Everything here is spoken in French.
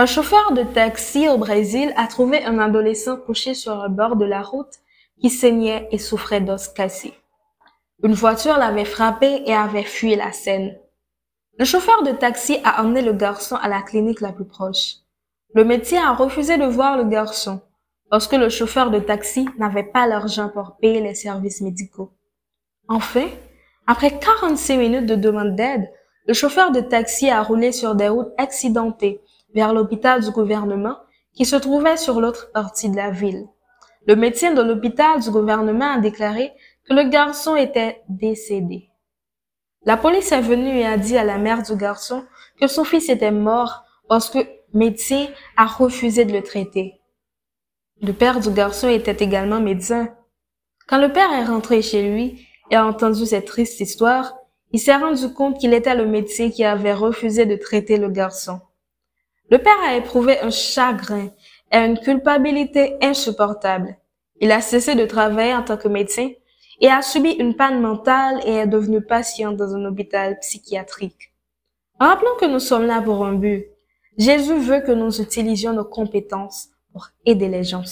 Un chauffeur de taxi au Brésil a trouvé un adolescent couché sur le bord de la route qui saignait et souffrait d'os cassés. Une voiture l'avait frappé et avait fui la scène. Le chauffeur de taxi a emmené le garçon à la clinique la plus proche. Le médecin a refusé de voir le garçon parce que le chauffeur de taxi n'avait pas l'argent pour payer les services médicaux. Enfin, après 46 minutes de demande d'aide, le chauffeur de taxi a roulé sur des routes accidentées vers l'hôpital du gouvernement qui se trouvait sur l'autre partie de la ville. Le médecin de l'hôpital du gouvernement a déclaré que le garçon était décédé. La police est venue et a dit à la mère du garçon que son fils était mort parce que médecin a refusé de le traiter. Le père du garçon était également médecin. Quand le père est rentré chez lui et a entendu cette triste histoire, il s'est rendu compte qu'il était le médecin qui avait refusé de traiter le garçon. Le père a éprouvé un chagrin et une culpabilité insupportable. Il a cessé de travailler en tant que médecin et a subi une panne mentale et est devenu patient dans un hôpital psychiatrique. Rappelons que nous sommes là pour un but. Jésus veut que nous utilisions nos compétences pour aider les gens.